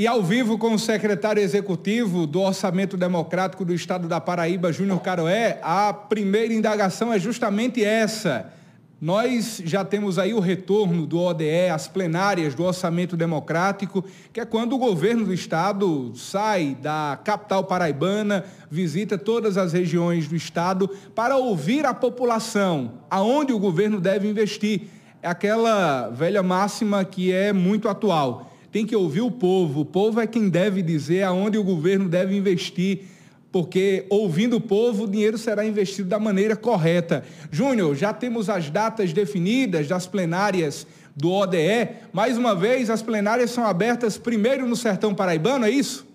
E ao vivo com o secretário executivo do Orçamento Democrático do Estado da Paraíba, Júnior Caroé, a primeira indagação é justamente essa. Nós já temos aí o retorno do ODE às plenárias do Orçamento Democrático, que é quando o governo do estado sai da capital paraibana, visita todas as regiões do estado para ouvir a população, aonde o governo deve investir. É aquela velha máxima que é muito atual tem que ouvir o povo. O povo é quem deve dizer aonde o governo deve investir, porque ouvindo o povo, o dinheiro será investido da maneira correta. Júnior, já temos as datas definidas das plenárias do ODE. Mais uma vez, as plenárias são abertas primeiro no Sertão Paraibano, é isso?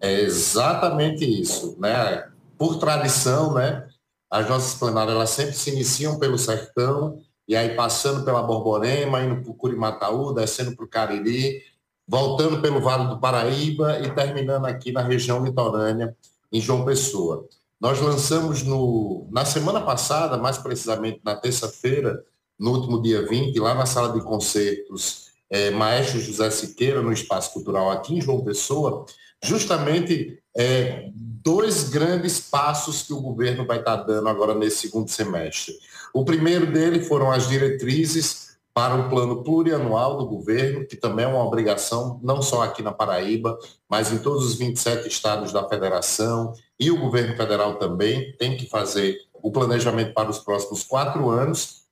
É exatamente isso, né? Por tradição, né? As nossas plenárias elas sempre se iniciam pelo Sertão e aí passando pela Borborema, indo para o Curimataú, descendo para o Cariri, voltando pelo Vale do Paraíba e terminando aqui na região litorânea, em João Pessoa. Nós lançamos no, na semana passada, mais precisamente na terça-feira, no último dia 20, lá na sala de concertos é, Maestro José Siqueira, no Espaço Cultural aqui em João Pessoa, justamente é, dois grandes passos que o governo vai estar dando agora nesse segundo semestre. O primeiro dele foram as diretrizes para o plano plurianual do governo, que também é uma obrigação, não só aqui na Paraíba, mas em todos os 27 estados da federação, e o governo federal também tem que fazer o planejamento para os próximos quatro anos.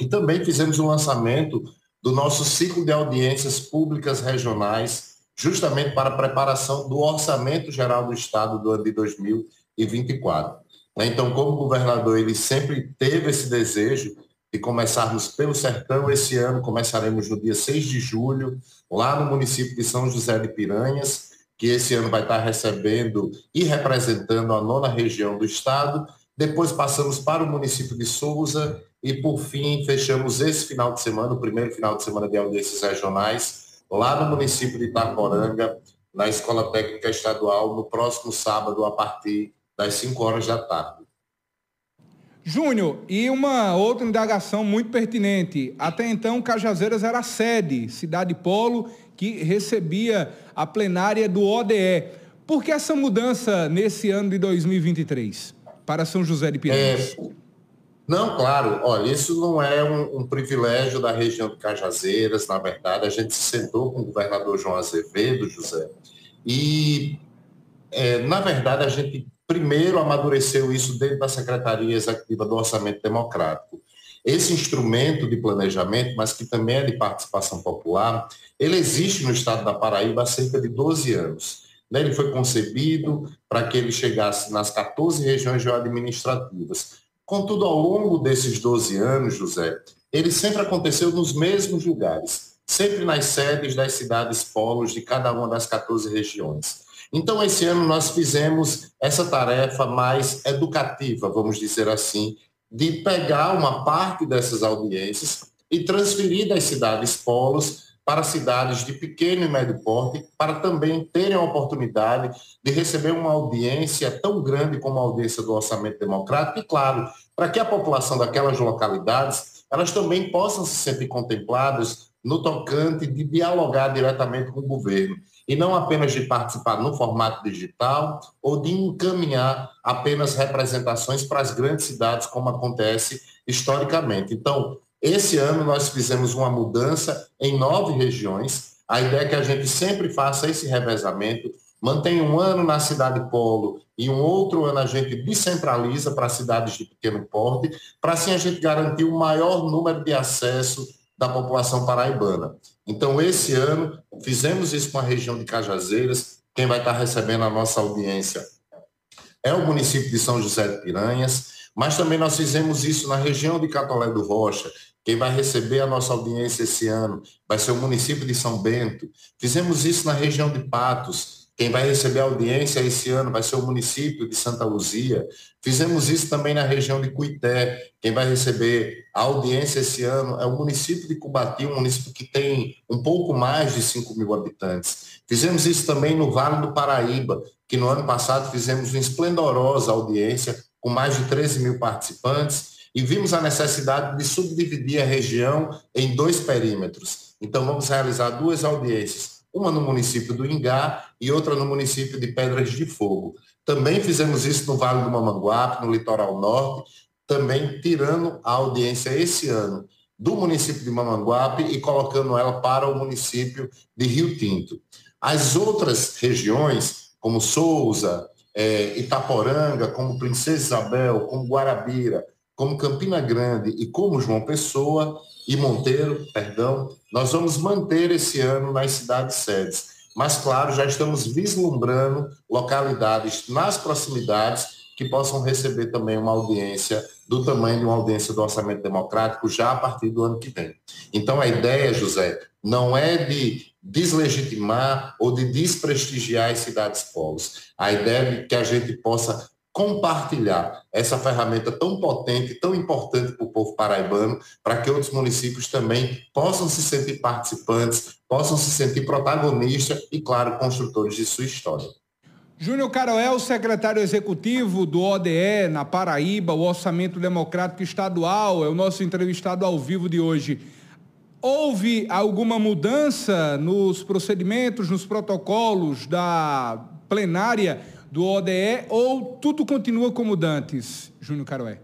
E também fizemos o lançamento do nosso ciclo de audiências públicas regionais, justamente para a preparação do Orçamento Geral do Estado do ano de 2024. Né? Então, como governador, ele sempre teve esse desejo de começarmos pelo sertão. Esse ano começaremos no dia 6 de julho, lá no município de São José de Piranhas, que esse ano vai estar recebendo e representando a nona região do estado. Depois passamos para o município de Souza e, por fim, fechamos esse final de semana, o primeiro final de semana de audiências regionais, lá no município de Itaporanga, na Escola Técnica Estadual, no próximo sábado, a partir das 5 horas da tarde. Júnior, e uma outra indagação muito pertinente. Até então, Cajazeiras era a sede, cidade polo, que recebia a plenária do ODE. Por que essa mudança nesse ano de 2023 para São José de Piranhas? É, não, claro. Olha, isso não é um, um, privilégio da região de Cajazeiras, na verdade. A gente se sentou com o governador João Azevedo, José, e, é, na verdade, a gente primeiro amadureceu isso dentro da Secretaria Executiva do Orçamento Democrático. Esse instrumento de planejamento, mas que também é de participação popular, ele existe no estado da Paraíba há cerca de 12 anos. Né? Ele foi concebido para que ele chegasse nas 14 regiões geoadministrativas. Contudo, ao longo desses 12 anos, José, ele sempre aconteceu nos mesmos lugares, sempre nas sedes das cidades polos de cada uma das 14 regiões. Então, esse ano nós fizemos essa tarefa mais educativa, vamos dizer assim, de pegar uma parte dessas audiências e transferir das cidades polos para cidades de pequeno e médio porte, para também terem a oportunidade de receber uma audiência tão grande como a audiência do orçamento democrático, e claro, para que a população daquelas localidades, elas também possam se sentir contempladas no tocante de dialogar diretamente com o governo e não apenas de participar no formato digital ou de encaminhar apenas representações para as grandes cidades, como acontece historicamente. Então, esse ano nós fizemos uma mudança em nove regiões. A ideia é que a gente sempre faça esse revezamento, mantém um ano na cidade polo e um outro ano a gente descentraliza para cidades de pequeno porte, para assim a gente garantir o maior número de acesso da população paraibana. Então, esse ano, fizemos isso com a região de Cajazeiras. Quem vai estar recebendo a nossa audiência é o município de São José de Piranhas, mas também nós fizemos isso na região de Catolé do Rocha. Quem vai receber a nossa audiência esse ano vai ser o município de São Bento. Fizemos isso na região de Patos, quem vai receber a audiência esse ano vai ser o município de Santa Luzia. Fizemos isso também na região de Cuité. Quem vai receber a audiência esse ano é o município de Cubati, um município que tem um pouco mais de 5 mil habitantes. Fizemos isso também no Vale do Paraíba, que no ano passado fizemos uma esplendorosa audiência com mais de 13 mil participantes e vimos a necessidade de subdividir a região em dois perímetros. Então, vamos realizar duas audiências uma no município do Ingá e outra no município de Pedras de Fogo. Também fizemos isso no Vale do Mamanguape, no litoral norte, também tirando a audiência esse ano do município de Mamanguape e colocando ela para o município de Rio Tinto. As outras regiões, como Souza, é, Itaporanga, como Princesa Isabel, como Guarabira, como Campina Grande e como João Pessoa e Monteiro, perdão, nós vamos manter esse ano nas cidades sedes. Mas, claro, já estamos vislumbrando localidades nas proximidades que possam receber também uma audiência do tamanho de uma audiência do orçamento democrático já a partir do ano que vem. Então, a ideia, José, não é de deslegitimar ou de desprestigiar as cidades polos. A ideia é que a gente possa compartilhar essa ferramenta tão potente, tão importante para o povo paraibano, para que outros municípios também possam se sentir participantes, possam se sentir protagonistas e, claro, construtores de sua história. Júnior Caroel, secretário executivo do ODE na Paraíba, o Orçamento Democrático Estadual, é o nosso entrevistado ao vivo de hoje. Houve alguma mudança nos procedimentos, nos protocolos da plenária do ODE ou tudo continua como dantes, Júnior Caroé?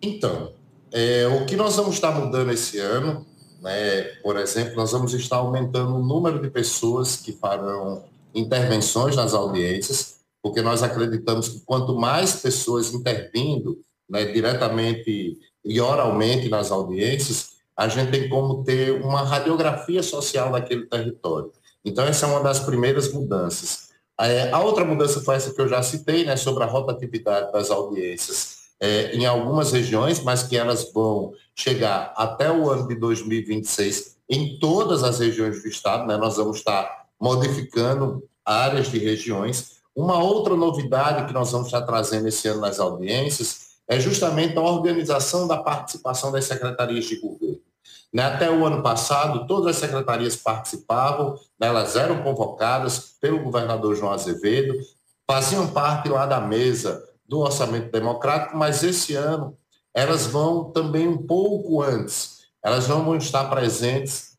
Então, é, o que nós vamos estar mudando esse ano, né, por exemplo, nós vamos estar aumentando o número de pessoas que farão intervenções nas audiências, porque nós acreditamos que quanto mais pessoas intervindo né, diretamente e oralmente nas audiências, a gente tem como ter uma radiografia social daquele território. Então, essa é uma das primeiras mudanças. É, a outra mudança foi essa que eu já citei, né, sobre a rotatividade das audiências é, em algumas regiões, mas que elas vão chegar até o ano de 2026 em todas as regiões do estado. Né, nós vamos estar modificando áreas de regiões. Uma outra novidade que nós vamos estar trazendo esse ano nas audiências é justamente a organização da participação das secretarias de governo. Né, até o ano passado, todas as secretarias participavam, né, elas eram convocadas pelo governador João Azevedo, faziam parte lá da mesa do orçamento democrático, mas esse ano elas vão também um pouco antes. Elas vão estar presentes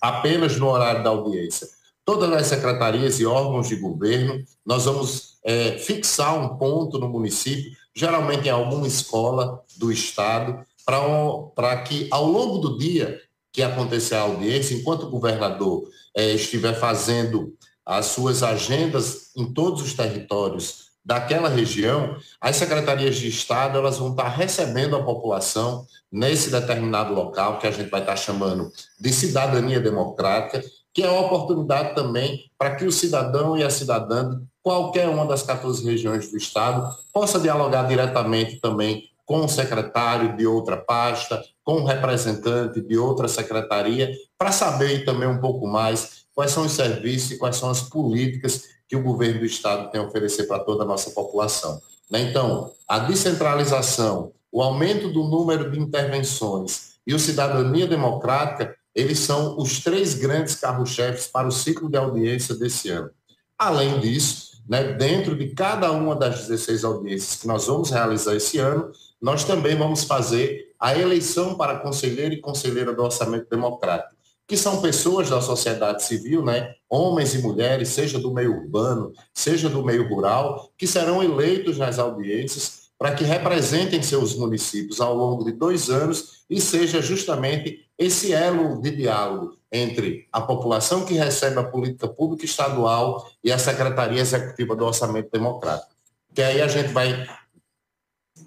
apenas no horário da audiência. Todas as secretarias e órgãos de governo, nós vamos é, fixar um ponto no município, geralmente em alguma escola do Estado, para que ao longo do dia que acontecer a audiência, enquanto o governador é, estiver fazendo as suas agendas em todos os territórios daquela região, as secretarias de Estado elas vão estar recebendo a população nesse determinado local, que a gente vai estar chamando de cidadania democrática, que é uma oportunidade também para que o cidadão e a cidadã qualquer uma das 14 regiões do Estado possa dialogar diretamente também com o secretário de outra pasta, com o representante de outra secretaria, para saber também um pouco mais quais são os serviços e quais são as políticas que o governo do Estado tem a oferecer para toda a nossa população. Né? Então, a descentralização, o aumento do número de intervenções e o cidadania democrática eles são os três grandes carros-chefes para o ciclo de audiência desse ano. Além disso, né, dentro de cada uma das 16 audiências que nós vamos realizar esse ano, nós também vamos fazer a eleição para conselheiro e conselheira do Orçamento Democrático, que são pessoas da sociedade civil, né, homens e mulheres, seja do meio urbano, seja do meio rural, que serão eleitos nas audiências para que representem seus municípios ao longo de dois anos e seja justamente esse elo de diálogo entre a população que recebe a política pública estadual e a Secretaria Executiva do Orçamento Democrático. Que aí a gente vai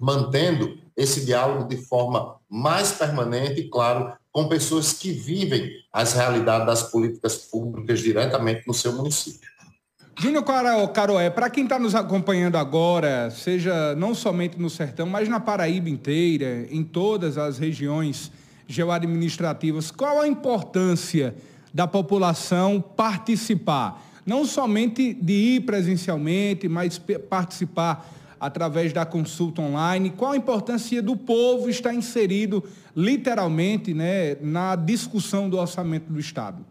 mantendo esse diálogo de forma mais permanente e, claro, com pessoas que vivem as realidades das políticas públicas diretamente no seu município. Júnior Caroé, para quem está nos acompanhando agora, seja não somente no Sertão, mas na Paraíba inteira, em todas as regiões geoadministrativas, qual a importância da população participar? Não somente de ir presencialmente, mas participar através da consulta online. Qual a importância do povo estar inserido, literalmente, né, na discussão do orçamento do Estado?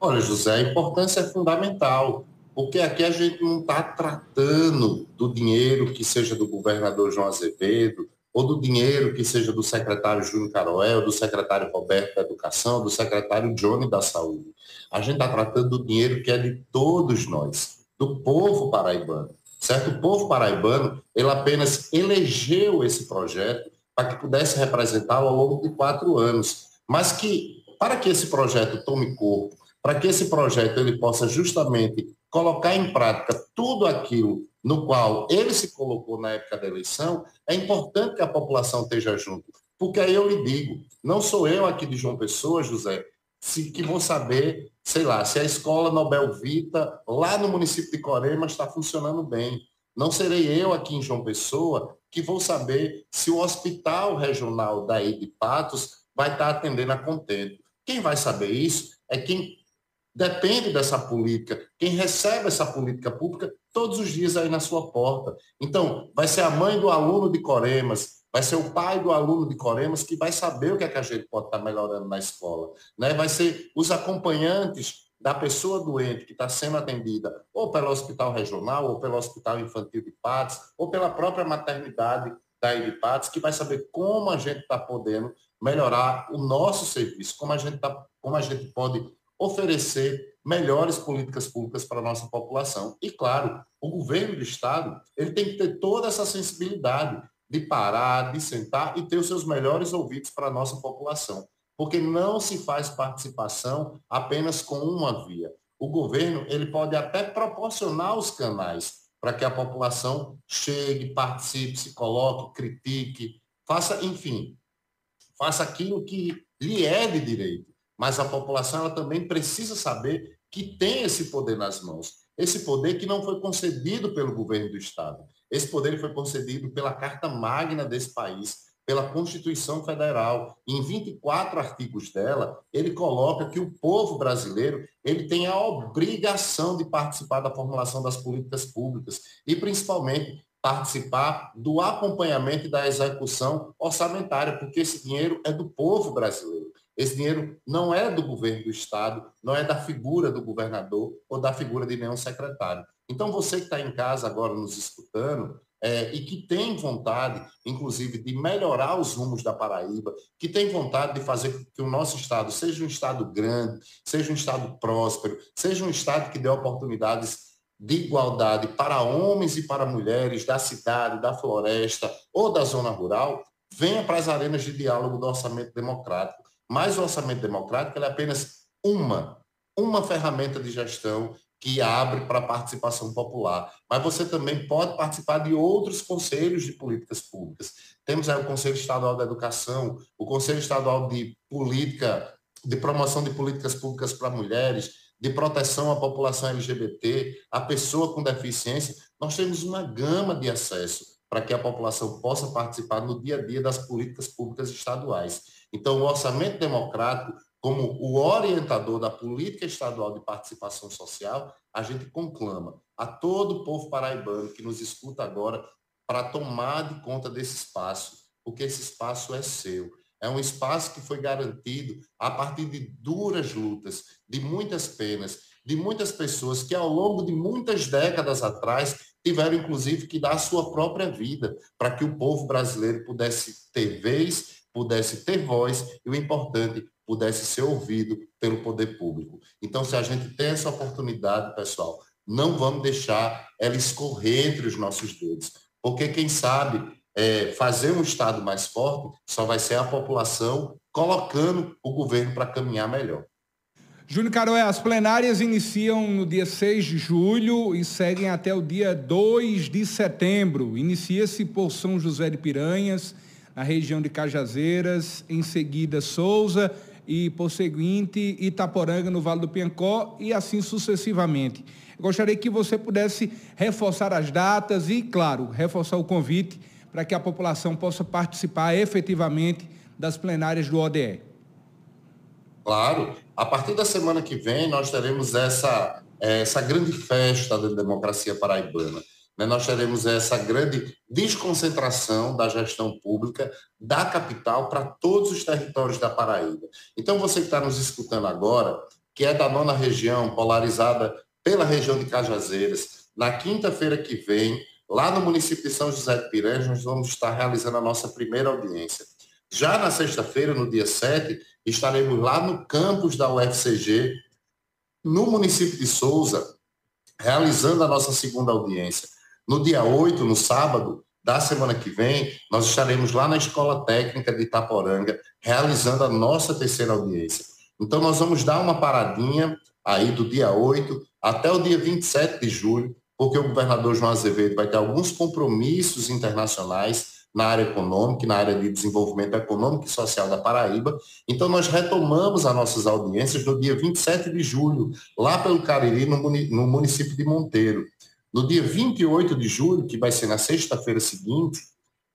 Olha, José, a importância é fundamental, porque aqui a gente não está tratando do dinheiro que seja do governador João Azevedo, ou do dinheiro que seja do secretário Júnior Caroel, do secretário Roberto da Educação, do secretário Johnny da Saúde. A gente está tratando do dinheiro que é de todos nós, do povo paraibano. Certo? O povo paraibano, ele apenas elegeu esse projeto para que pudesse representá-lo ao longo de quatro anos. Mas que, para que esse projeto tome corpo, para que esse projeto ele possa justamente colocar em prática tudo aquilo no qual ele se colocou na época da eleição, é importante que a população esteja junto. Porque aí eu lhe digo, não sou eu aqui de João Pessoa, José, se, que vou saber, sei lá, se a escola Nobel Vita, lá no município de Corema, está funcionando bem. Não serei eu aqui em João Pessoa que vou saber se o hospital regional daí de Patos vai estar atendendo a contento. Quem vai saber isso é quem depende dessa política, quem recebe essa política pública todos os dias aí na sua porta. Então, vai ser a mãe do aluno de Coremas, vai ser o pai do aluno de Coremas que vai saber o que, é que a gente pode estar melhorando na escola. Né? Vai ser os acompanhantes da pessoa doente que está sendo atendida ou pelo hospital regional, ou pelo hospital infantil de Patos, ou pela própria maternidade da Patos, que vai saber como a gente está podendo melhorar o nosso serviço, como a gente, tá, como a gente pode oferecer melhores políticas públicas para a nossa população. E, claro, o governo do Estado ele tem que ter toda essa sensibilidade de parar, de sentar e ter os seus melhores ouvidos para a nossa população. Porque não se faz participação apenas com uma via. O governo ele pode até proporcionar os canais para que a população chegue, participe, se coloque, critique, faça, enfim, faça aquilo que lhe é de direito mas a população ela também precisa saber que tem esse poder nas mãos. Esse poder que não foi concedido pelo governo do Estado. Esse poder foi concedido pela Carta Magna desse país, pela Constituição Federal. Em 24 artigos dela, ele coloca que o povo brasileiro ele tem a obrigação de participar da formulação das políticas públicas e, principalmente, participar do acompanhamento e da execução orçamentária, porque esse dinheiro é do povo brasileiro. Esse dinheiro não é do governo do Estado, não é da figura do governador ou da figura de nenhum secretário. Então, você que está em casa agora nos escutando é, e que tem vontade, inclusive, de melhorar os rumos da Paraíba, que tem vontade de fazer que o nosso Estado seja um Estado grande, seja um Estado próspero, seja um Estado que dê oportunidades de igualdade para homens e para mulheres da cidade, da floresta ou da zona rural, venha para as arenas de diálogo do orçamento democrático mas o orçamento democrático é apenas uma, uma ferramenta de gestão que abre para a participação popular. Mas você também pode participar de outros conselhos de políticas públicas. Temos aí o Conselho Estadual da Educação, o Conselho Estadual de Política, de Promoção de Políticas Públicas para Mulheres, de proteção à população LGBT, à pessoa com deficiência. Nós temos uma gama de acesso para que a população possa participar no dia a dia das políticas públicas estaduais. Então, o orçamento democrático, como o orientador da política estadual de participação social, a gente conclama a todo o povo paraibano que nos escuta agora para tomar de conta desse espaço, porque esse espaço é seu. É um espaço que foi garantido a partir de duras lutas, de muitas penas, de muitas pessoas que ao longo de muitas décadas atrás tiveram inclusive que dar a sua própria vida para que o povo brasileiro pudesse ter vez pudesse ter voz e o importante, pudesse ser ouvido pelo poder público. Então, se a gente tem essa oportunidade, pessoal, não vamos deixar ela escorrer entre os nossos dedos, porque quem sabe é, fazer um Estado mais forte só vai ser a população colocando o governo para caminhar melhor. Júnior Caroé, as plenárias iniciam no dia 6 de julho e seguem até o dia 2 de setembro. Inicia-se por São José de Piranhas, na região de Cajazeiras, em seguida Souza e, por seguinte, Itaporanga, no Vale do Piancó e assim sucessivamente. Eu gostaria que você pudesse reforçar as datas e, claro, reforçar o convite para que a população possa participar efetivamente das plenárias do ODE. Claro. A partir da semana que vem, nós teremos essa, essa grande festa da democracia paraibana nós teremos essa grande desconcentração da gestão pública da capital para todos os territórios da Paraíba. Então, você que está nos escutando agora, que é da nona região, polarizada pela região de Cajazeiras, na quinta-feira que vem, lá no município de São José de Piranhas, nós vamos estar realizando a nossa primeira audiência. Já na sexta-feira, no dia 7, estaremos lá no campus da UFCG, no município de Souza, realizando a nossa segunda audiência. No dia 8, no sábado da semana que vem, nós estaremos lá na Escola Técnica de Itaporanga, realizando a nossa terceira audiência. Então, nós vamos dar uma paradinha aí do dia 8 até o dia 27 de julho, porque o governador João Azevedo vai ter alguns compromissos internacionais na área econômica, na área de desenvolvimento econômico e social da Paraíba. Então, nós retomamos as nossas audiências no dia 27 de julho, lá pelo Cariri, no município de Monteiro. No dia 28 de julho, que vai ser na sexta-feira seguinte,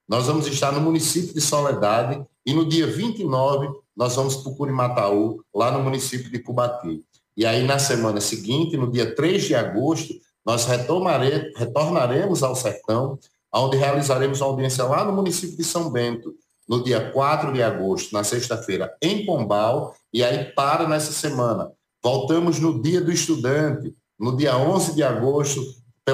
nós vamos estar no município de Soledade e no dia 29 nós vamos para o Curimataú, lá no município de Cubati. E aí, na semana seguinte, no dia 3 de agosto, nós retornaremos ao sertão onde realizaremos uma audiência lá no município de São Bento, no dia 4 de agosto, na sexta-feira, em Pombal, e aí para nessa semana. Voltamos no dia do estudante, no dia 11 de agosto,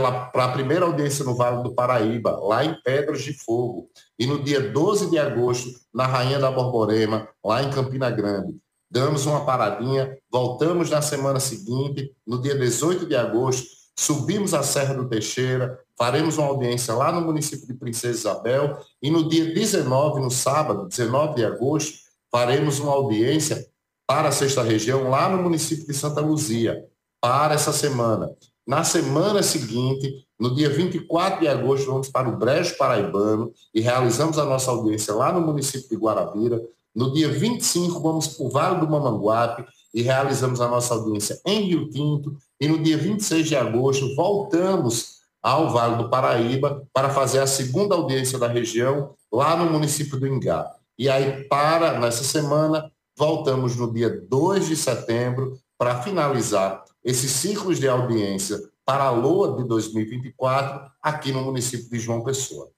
para a primeira audiência no Vale do Paraíba, lá em Pedras de Fogo. E no dia 12 de agosto, na Rainha da Borborema, lá em Campina Grande. Damos uma paradinha, voltamos na semana seguinte, no dia 18 de agosto, subimos a Serra do Teixeira, faremos uma audiência lá no município de Princesa Isabel e no dia 19, no sábado, 19 de agosto, faremos uma audiência para a sexta região lá no município de Santa Luzia, para essa semana. Na semana seguinte, no dia 24 de agosto, vamos para o Brejo Paraibano e realizamos a nossa audiência lá no município de Guarabira. No dia 25, vamos para o Vale do Mamanguape e realizamos a nossa audiência em Rio Tinto. E no dia 26 de agosto, voltamos ao Vale do Paraíba para fazer a segunda audiência da região lá no município do Ingá. E aí, para, nessa semana, voltamos no dia 2 de setembro para finalizar esses ciclos de audiência para a LOA de 2024 aqui no município de João Pessoa.